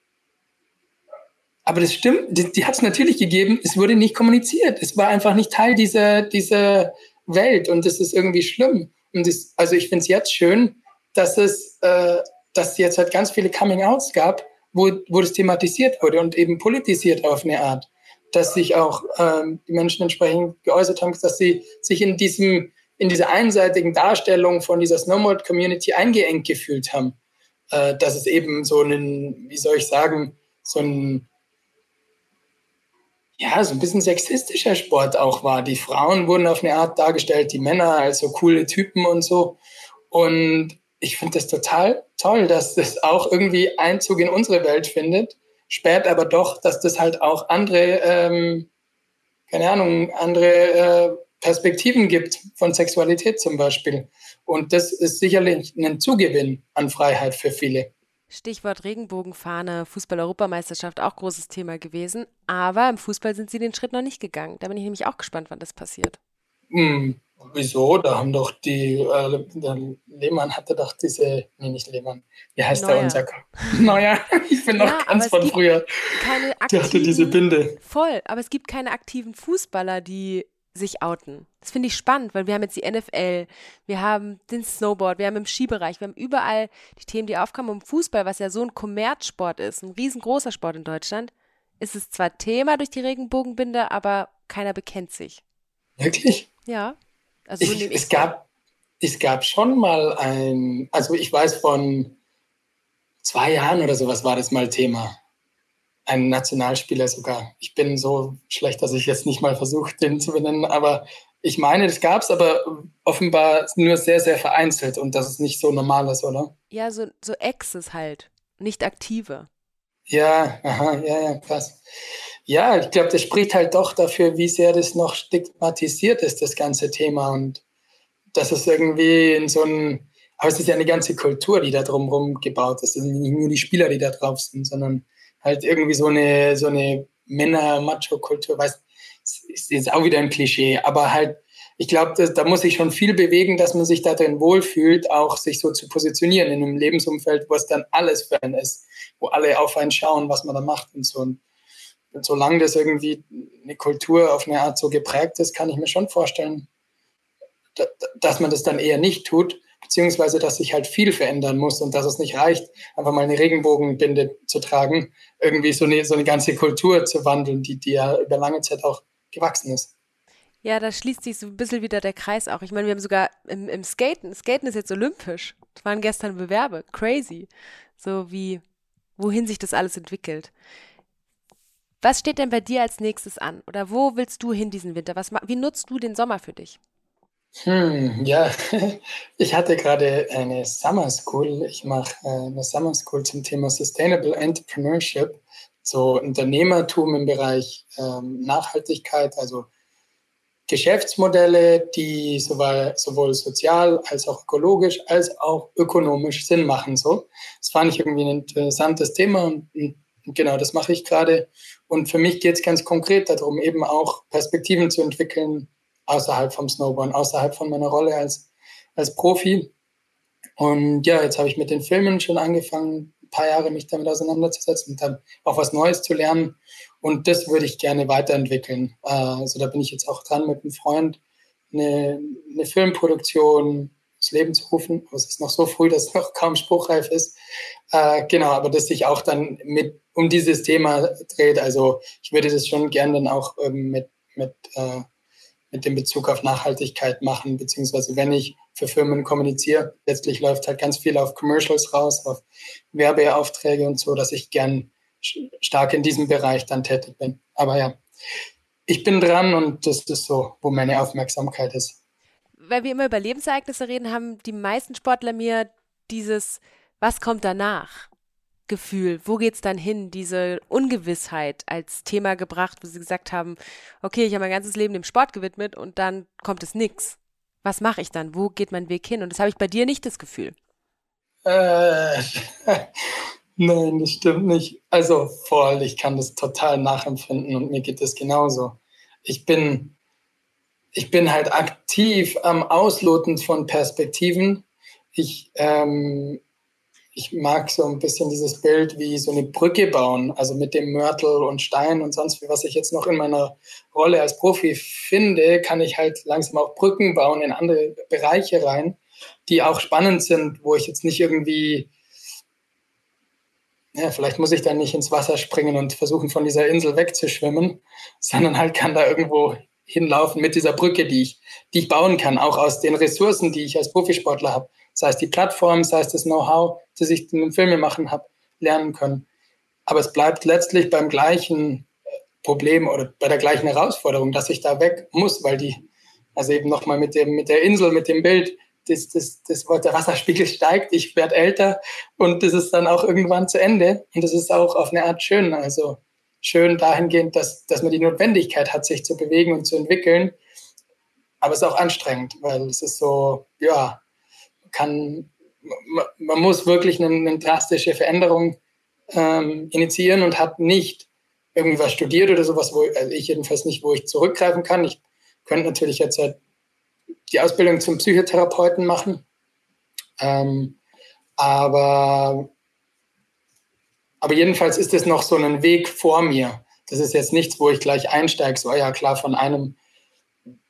Aber das stimmt, die, die hat es natürlich gegeben, es wurde nicht kommuniziert. Es war einfach nicht Teil dieser, dieser Welt und das ist irgendwie schlimm. Und das, also ich finde es jetzt schön, dass es, äh, dass jetzt halt ganz viele Coming-Outs gab, wo, wo das thematisiert wurde und eben politisiert auf eine Art. Dass sich auch ähm, die Menschen entsprechend geäußert haben, dass sie sich in diesem, in dieser einseitigen Darstellung von dieser Snowboard-Community eingeengt gefühlt haben. Äh, dass es eben so einen, wie soll ich sagen, so ein ja, so ein bisschen sexistischer Sport auch war. Die Frauen wurden auf eine Art dargestellt, die Männer als so coole Typen und so. Und ich finde das total toll, dass das auch irgendwie Einzug in unsere Welt findet. Spät aber doch, dass das halt auch andere, ähm, keine Ahnung, andere äh, Perspektiven gibt von Sexualität zum Beispiel. Und das ist sicherlich ein Zugewinn an Freiheit für viele. Stichwort Regenbogenfahne, Fußball-Europameisterschaft auch großes Thema gewesen. Aber im Fußball sind sie den Schritt noch nicht gegangen. Da bin ich nämlich auch gespannt, wann das passiert. Hm, wieso? Da haben doch die, äh, Lehmann hatte doch diese, nee, nicht Lehmann, wie heißt Neuer. der unser? Neuer, ich bin noch ja, ganz von früher. Keine aktiven, der hatte diese Binde. Voll, aber es gibt keine aktiven Fußballer, die sich outen. Das finde ich spannend, weil wir haben jetzt die NFL, wir haben den Snowboard, wir haben im Skibereich, wir haben überall die Themen, die aufkommen. Und Fußball, was ja so ein Kommerzsport ist, ein riesengroßer Sport in Deutschland, ist es zwar Thema durch die Regenbogenbinde, aber keiner bekennt sich. Wirklich? Ja. Also so ich, es, gab, es gab schon mal ein, also ich weiß von zwei Jahren oder sowas war das mal Thema ein Nationalspieler sogar. Ich bin so schlecht, dass ich jetzt nicht mal versuche, den zu benennen, aber ich meine, das gab es, aber offenbar nur sehr, sehr vereinzelt und das ist nicht so normal ist, oder? Ja, so, so Exes halt, nicht aktive. Ja, aha, ja, ja, krass. Ja, ich glaube, das spricht halt doch dafür, wie sehr das noch stigmatisiert ist, das ganze Thema. Und das ist irgendwie in so ein, aber es ist ja eine ganze Kultur, die da drumherum gebaut ist. Es sind nicht nur die Spieler, die da drauf sind, sondern halt irgendwie so eine, so eine Männer-Macho-Kultur, weiß, ist jetzt auch wieder ein Klischee, aber halt, ich glaube, da muss sich schon viel bewegen, dass man sich da drin wohlfühlt, auch sich so zu positionieren in einem Lebensumfeld, wo es dann alles für einen ist, wo alle auf einen schauen, was man da macht und so. Und solange das irgendwie eine Kultur auf eine Art so geprägt ist, kann ich mir schon vorstellen, dass man das dann eher nicht tut, beziehungsweise dass sich halt viel verändern muss und dass es nicht reicht, einfach mal eine Regenbogenbinde zu tragen, irgendwie so eine, so eine ganze Kultur zu wandeln, die, die ja über lange Zeit auch gewachsen ist. Ja, da schließt sich so ein bisschen wieder der Kreis auch. Ich meine, wir haben sogar im, im Skaten, Skaten ist jetzt olympisch. Das waren gestern Bewerbe. Crazy. So wie, wohin sich das alles entwickelt. Was steht denn bei dir als nächstes an? Oder wo willst du hin diesen Winter? Was, wie nutzt du den Sommer für dich? Hm, ja, ich hatte gerade eine Summer School. Ich mache äh, eine Summer School zum Thema Sustainable Entrepreneurship, so Unternehmertum im Bereich ähm, Nachhaltigkeit, also Geschäftsmodelle, die sowohl, sowohl sozial als auch ökologisch als auch ökonomisch Sinn machen. So, das fand ich irgendwie ein interessantes Thema und, und genau, das mache ich gerade. Und für mich geht es ganz konkret darum, eben auch Perspektiven zu entwickeln außerhalb vom Snowboarden, außerhalb von meiner Rolle als, als Profi. Und ja, jetzt habe ich mit den Filmen schon angefangen, ein paar Jahre mich damit auseinanderzusetzen und dann auch was Neues zu lernen. Und das würde ich gerne weiterentwickeln. Äh, also da bin ich jetzt auch dran mit einem Freund, eine, eine Filmproduktion ins Leben zu rufen. Aber es ist noch so früh, dass es noch kaum spruchreif ist. Äh, genau, aber dass sich auch dann mit um dieses Thema dreht. Also ich würde das schon gerne dann auch ähm, mit, mit, äh, mit dem Bezug auf Nachhaltigkeit machen, beziehungsweise wenn ich für Firmen kommuniziere, letztlich läuft halt ganz viel auf Commercials raus, auf Werbeaufträge und so, dass ich gern stark in diesem Bereich dann tätig bin. Aber ja, ich bin dran und das ist so, wo meine Aufmerksamkeit ist. Weil wir immer über Lebensereignisse reden, haben die meisten Sportler mir dieses, was kommt danach? Gefühl, wo geht's dann hin, diese Ungewissheit als Thema gebracht, wo sie gesagt haben, okay, ich habe mein ganzes Leben dem Sport gewidmet und dann kommt es nix. Was mache ich dann? Wo geht mein Weg hin? Und das habe ich bei dir nicht das Gefühl. Äh, nein, das stimmt nicht. Also voll, ich kann das total nachempfinden und mir geht es genauso. Ich bin, ich bin halt aktiv am Ausloten von Perspektiven. Ich ähm, ich mag so ein bisschen dieses Bild wie so eine Brücke bauen, also mit dem Mörtel und Stein und sonst wie, was ich jetzt noch in meiner Rolle als Profi finde, kann ich halt langsam auch Brücken bauen in andere Bereiche rein, die auch spannend sind, wo ich jetzt nicht irgendwie, ja, vielleicht muss ich dann nicht ins Wasser springen und versuchen, von dieser Insel wegzuschwimmen, sondern halt kann da irgendwo hinlaufen mit dieser Brücke, die ich, die ich bauen kann, auch aus den Ressourcen, die ich als Profisportler habe sei es die Plattform, sei es das Know-how, das ich in den Filme machen habe, lernen können. Aber es bleibt letztlich beim gleichen Problem oder bei der gleichen Herausforderung, dass ich da weg muss, weil die, also eben nochmal mit mit der Insel, mit dem Bild, das, das, das, der Wasserspiegel steigt, ich werde älter und das ist dann auch irgendwann zu Ende. Und das ist auch auf eine Art schön. Also schön dahingehend, dass, dass man die Notwendigkeit hat, sich zu bewegen und zu entwickeln. Aber es ist auch anstrengend, weil es ist so, ja, kann, man muss wirklich eine, eine drastische Veränderung ähm, initiieren und hat nicht irgendwie was studiert oder sowas, wo also ich jedenfalls nicht, wo ich zurückgreifen kann. Ich könnte natürlich jetzt halt die Ausbildung zum Psychotherapeuten machen, ähm, aber, aber jedenfalls ist es noch so ein Weg vor mir. Das ist jetzt nichts, wo ich gleich einsteige, so ja klar, von einem,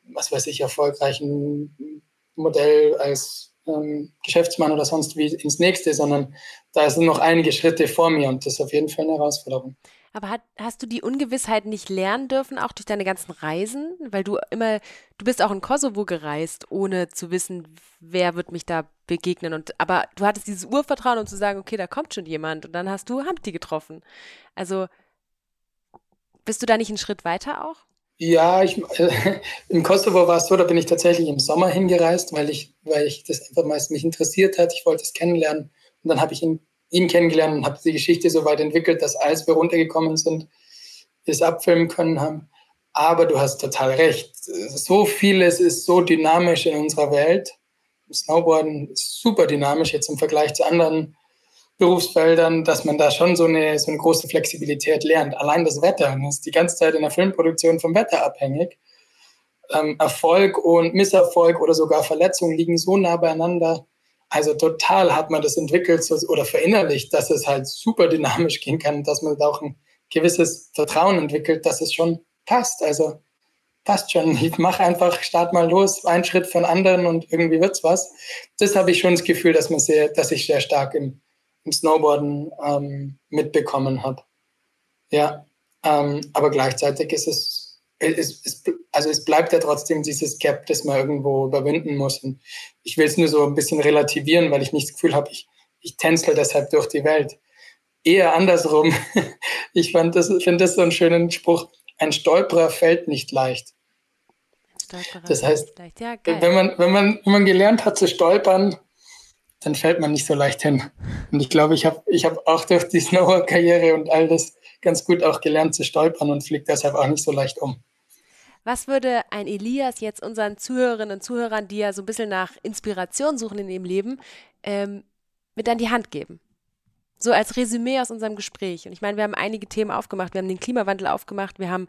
was weiß ich, erfolgreichen Modell als ähm, Geschäftsmann oder sonst wie ins nächste, sondern da sind noch einige Schritte vor mir und das ist auf jeden Fall eine Herausforderung. Aber hat, hast du die Ungewissheit nicht lernen dürfen, auch durch deine ganzen Reisen? Weil du immer, du bist auch in Kosovo gereist, ohne zu wissen, wer wird mich da begegnen. Und aber du hattest dieses Urvertrauen, um zu sagen, okay, da kommt schon jemand. Und dann hast du Hamti getroffen. Also bist du da nicht einen Schritt weiter auch? Ja, ich, äh, im Kosovo war es so, da bin ich tatsächlich im Sommer hingereist, weil ich, weil ich das einfach meist mich interessiert hat. Ich wollte es kennenlernen. Und dann habe ich ihn, ihn kennengelernt und habe die Geschichte so weit entwickelt, dass als wir runtergekommen sind, wir es abfilmen können haben. Aber du hast total recht. So vieles ist so dynamisch in unserer Welt. Snowboarden ist super dynamisch jetzt im Vergleich zu anderen Berufsfeldern, dass man da schon so eine, so eine große Flexibilität lernt. Allein das Wetter, man ist die ganze Zeit in der Filmproduktion vom Wetter abhängig. Ähm, Erfolg und Misserfolg oder sogar Verletzungen liegen so nah beieinander. Also total hat man das entwickelt oder verinnerlicht, dass es halt super dynamisch gehen kann, dass man da auch ein gewisses Vertrauen entwickelt, dass es schon passt. Also passt schon. Ich mache einfach, start mal los, einen Schritt von anderen und irgendwie wird's was. Das habe ich schon das Gefühl, dass man sehr, dass ich sehr stark im im Snowboarden ähm, mitbekommen habe. Ja, ähm, aber gleichzeitig ist es, es, es, also es bleibt ja trotzdem dieses Gap, das man irgendwo überwinden muss. Und ich will es nur so ein bisschen relativieren, weil ich nicht das Gefühl habe, ich, ich tänzel deshalb durch die Welt. Eher andersrum. Ich fand das, finde das so einen schönen Spruch. Ein Stolperer fällt nicht leicht. Das heißt, ja, wenn, man, wenn, man, wenn man gelernt hat zu stolpern, dann fällt man nicht so leicht hin. Und ich glaube, ich habe ich hab auch durch die Snowboard-Karriere und all das ganz gut auch gelernt zu stolpern und fliege deshalb auch nicht so leicht um. Was würde ein Elias jetzt unseren Zuhörerinnen und Zuhörern, die ja so ein bisschen nach Inspiration suchen in ihrem Leben, ähm, mit an die Hand geben? So als Resümee aus unserem Gespräch. Und ich meine, wir haben einige Themen aufgemacht. Wir haben den Klimawandel aufgemacht. Wir haben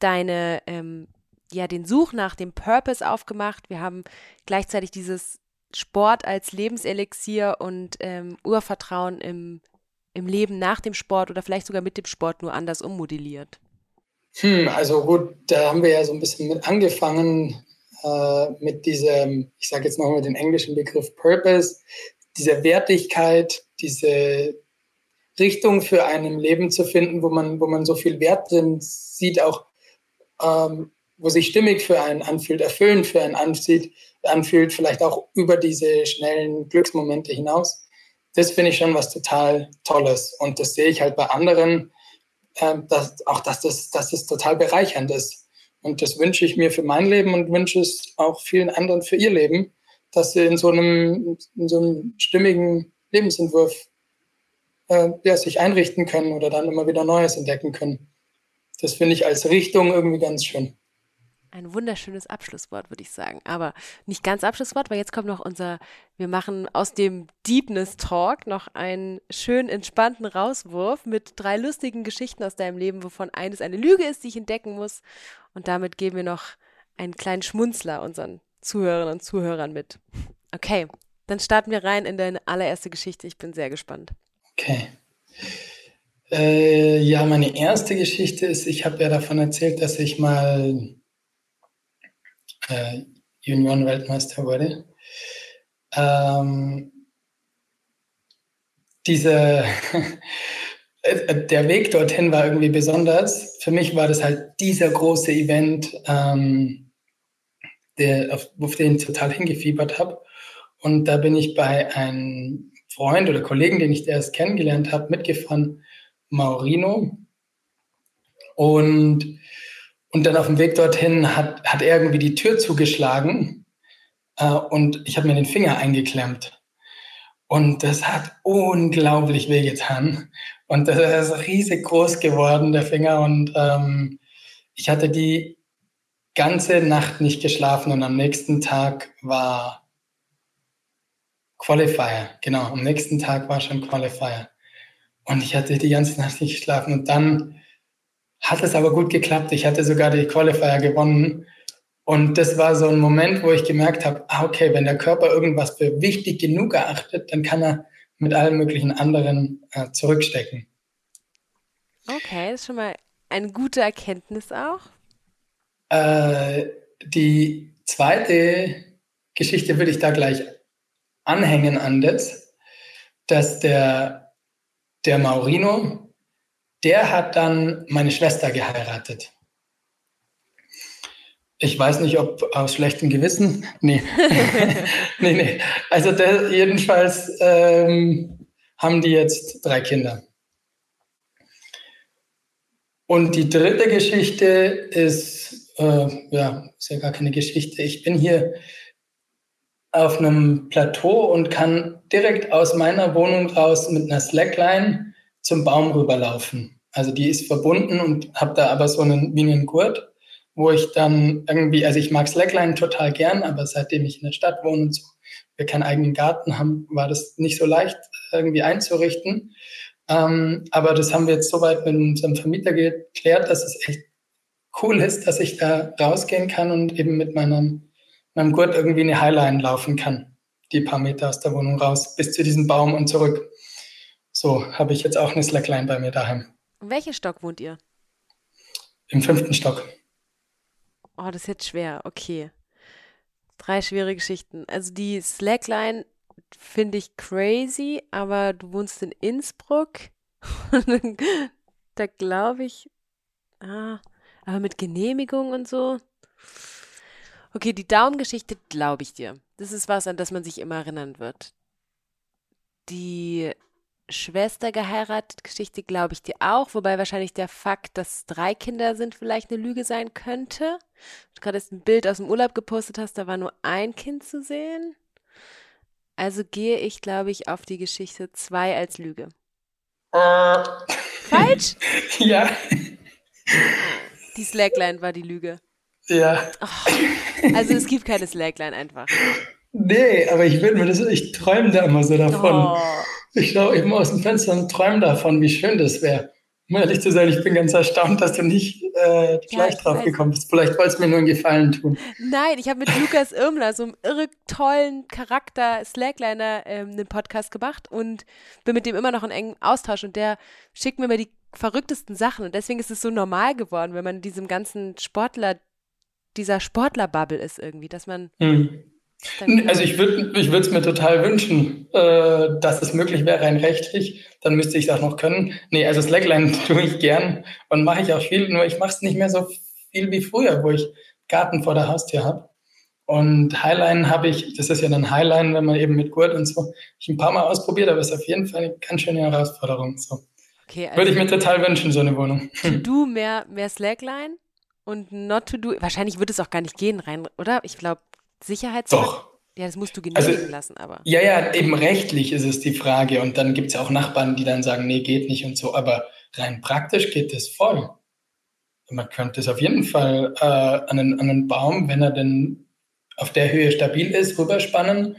deine, ähm, ja, den Such nach dem Purpose aufgemacht. Wir haben gleichzeitig dieses Sport als Lebenselixier und ähm, Urvertrauen im im Leben nach dem Sport oder vielleicht sogar mit dem Sport nur anders ummodelliert? Hm, also gut, da haben wir ja so ein bisschen mit angefangen äh, mit diesem, ich sage jetzt nochmal den englischen Begriff Purpose, dieser Wertigkeit, diese Richtung für ein Leben zu finden, wo man, wo man so viel Wert drin sieht, auch ähm, wo sich stimmig für einen anfühlt, erfüllend für einen anfühlt, anfühlt, vielleicht auch über diese schnellen Glücksmomente hinaus. Das finde ich schon was total Tolles. Und das sehe ich halt bei anderen, äh, dass, auch dass das, dass das total bereichernd ist. Und das wünsche ich mir für mein Leben und wünsche es auch vielen anderen für ihr Leben, dass sie in so einem, in so einem stimmigen Lebensentwurf äh, ja, sich einrichten können oder dann immer wieder Neues entdecken können. Das finde ich als Richtung irgendwie ganz schön. Ein wunderschönes Abschlusswort, würde ich sagen. Aber nicht ganz Abschlusswort, weil jetzt kommt noch unser, wir machen aus dem Deepness Talk noch einen schön entspannten Rauswurf mit drei lustigen Geschichten aus deinem Leben, wovon eines eine Lüge ist, die ich entdecken muss. Und damit geben wir noch einen kleinen Schmunzler unseren Zuhörerinnen und Zuhörern mit. Okay, dann starten wir rein in deine allererste Geschichte. Ich bin sehr gespannt. Okay. Äh, ja, meine erste Geschichte ist, ich habe ja davon erzählt, dass ich mal äh, Junioren-Weltmeister wurde. Ähm, diese, der Weg dorthin war irgendwie besonders. Für mich war das halt dieser große Event, ähm, der, auf, auf den ich total hingefiebert habe. Und da bin ich bei einem Freund oder Kollegen, den ich erst kennengelernt habe, mitgefahren, Maurino. Und und dann auf dem Weg dorthin hat, hat irgendwie die Tür zugeschlagen äh, und ich habe mir den Finger eingeklemmt. Und das hat unglaublich wehgetan. Und das ist riesig groß geworden, der Finger. Und ähm, ich hatte die ganze Nacht nicht geschlafen und am nächsten Tag war Qualifier. Genau, am nächsten Tag war schon Qualifier. Und ich hatte die ganze Nacht nicht geschlafen. Und dann hat es aber gut geklappt. Ich hatte sogar die Qualifier gewonnen. Und das war so ein Moment, wo ich gemerkt habe, ah, okay, wenn der Körper irgendwas für wichtig genug erachtet, dann kann er mit allen möglichen anderen äh, zurückstecken. Okay, das ist schon mal eine gute Erkenntnis auch. Äh, die zweite Geschichte würde ich da gleich anhängen an das, dass der, der Maurino, der hat dann meine Schwester geheiratet. Ich weiß nicht, ob aus schlechtem Gewissen. Nee. nee, nee. Also der, jedenfalls ähm, haben die jetzt drei Kinder. Und die dritte Geschichte ist, äh, ja, ist ja gar keine Geschichte. Ich bin hier auf einem Plateau und kann direkt aus meiner Wohnung raus mit einer Slackline zum Baum rüberlaufen. Also die ist verbunden und habe da aber so einen wie einen Gurt, wo ich dann irgendwie, also ich mag Slackline total gern, aber seitdem ich in der Stadt wohne und so, wir keinen eigenen Garten haben, war das nicht so leicht irgendwie einzurichten. Ähm, aber das haben wir jetzt soweit mit unserem Vermieter geklärt, dass es echt cool ist, dass ich da rausgehen kann und eben mit meinem, meinem Gurt irgendwie eine Highline laufen kann, die paar Meter aus der Wohnung raus, bis zu diesem Baum und zurück. So habe ich jetzt auch eine Slackline bei mir daheim. In welchem Stock wohnt ihr? Im fünften Stock. Oh, das ist jetzt schwer. Okay. Drei schwere Geschichten. Also die Slackline finde ich crazy, aber du wohnst in Innsbruck. da glaube ich. Ah, aber mit Genehmigung und so. Okay, die Daumengeschichte glaube ich dir. Das ist was, an das man sich immer erinnern wird. Die Schwester geheiratet, Geschichte glaube ich dir auch, wobei wahrscheinlich der Fakt, dass drei Kinder sind, vielleicht eine Lüge sein könnte. Du gerade ein Bild aus dem Urlaub gepostet hast, da war nur ein Kind zu sehen. Also gehe ich, glaube ich, auf die Geschichte zwei als Lüge. Äh. Falsch? ja. Die Slackline war die Lüge. Ja. Oh, also es gibt keine Slackline einfach. Nee, aber ich will mir das, ich träume da immer so davon. Oh. Ich schaue eben aus dem Fenster und träume davon, wie schön das wäre. um ehrlich zu sein, ich bin ganz erstaunt, dass du nicht äh, gleich ja, drauf weiß. gekommen bist. Vielleicht wolltest du mir nur einen Gefallen tun. Nein, ich habe mit Lukas Irmler, so einem irre tollen Charakter Slackliner, ähm, einen Podcast gemacht und bin mit dem immer noch in engem Austausch und der schickt mir immer die verrücktesten Sachen und deswegen ist es so normal geworden, wenn man in diesem ganzen Sportler, dieser Sportler-Bubble ist irgendwie, dass man mhm also ich würde ich es mir total wünschen, äh, dass es möglich wäre, rein rechtlich. Dann müsste ich auch noch können. Nee, also Slackline tue ich gern und mache ich auch viel, nur ich mache es nicht mehr so viel wie früher, wo ich Garten vor der Haustür habe. Und Highline habe ich, das ist ja dann Highline, wenn man eben mit Gurt und so, ich ein paar Mal ausprobiert, aber es ist auf jeden Fall eine ganz schöne Herausforderung. So. Okay, also Würde ich mir total wünschen, so eine Wohnung. Do mehr, mehr Slackline und not to do, wahrscheinlich würde es auch gar nicht gehen rein, oder? Ich glaube, Sicherheitsfaktor? Doch. Ja, das musst du genehmigen also, lassen, aber. Ja, ja, eben rechtlich ist es die Frage. Und dann gibt es ja auch Nachbarn, die dann sagen, nee, geht nicht und so. Aber rein praktisch geht das voll. Man könnte es auf jeden Fall äh, an, einen, an einen Baum, wenn er denn auf der Höhe stabil ist, rüberspannen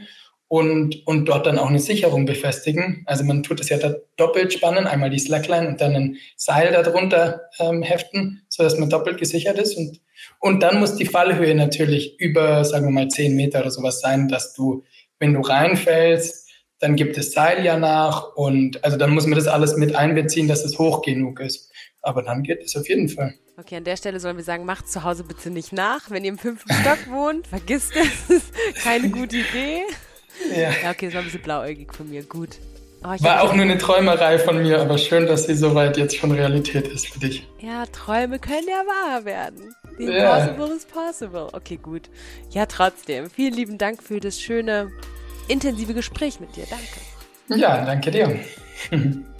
und, und dort dann auch eine Sicherung befestigen. Also man tut es ja da doppelt spannen, einmal die Slackline und dann ein Seil darunter ähm, heften, sodass man doppelt gesichert ist. Und, und dann muss die Fallhöhe natürlich über, sagen wir mal, zehn Meter oder sowas sein, dass du, wenn du reinfällst, dann gibt es Seil ja nach und also dann muss man das alles mit einbeziehen, dass es hoch genug ist. Aber dann geht es auf jeden Fall. Okay, an der Stelle sollen wir sagen, macht zu Hause bitte nicht nach. Wenn ihr im fünften Stock wohnt, vergisst es. Keine gute Idee. Ja. ja, okay, das war ein bisschen blauäugig von mir. Gut. Oh, war auch nur eine Träumerei von mir, aber schön, dass sie soweit jetzt schon Realität ist für dich. Ja, Träume können ja wahr werden. The impossible ja. is possible. Okay, gut. Ja, trotzdem. Vielen lieben Dank für das schöne, intensive Gespräch mit dir. Danke. Ja, danke dir.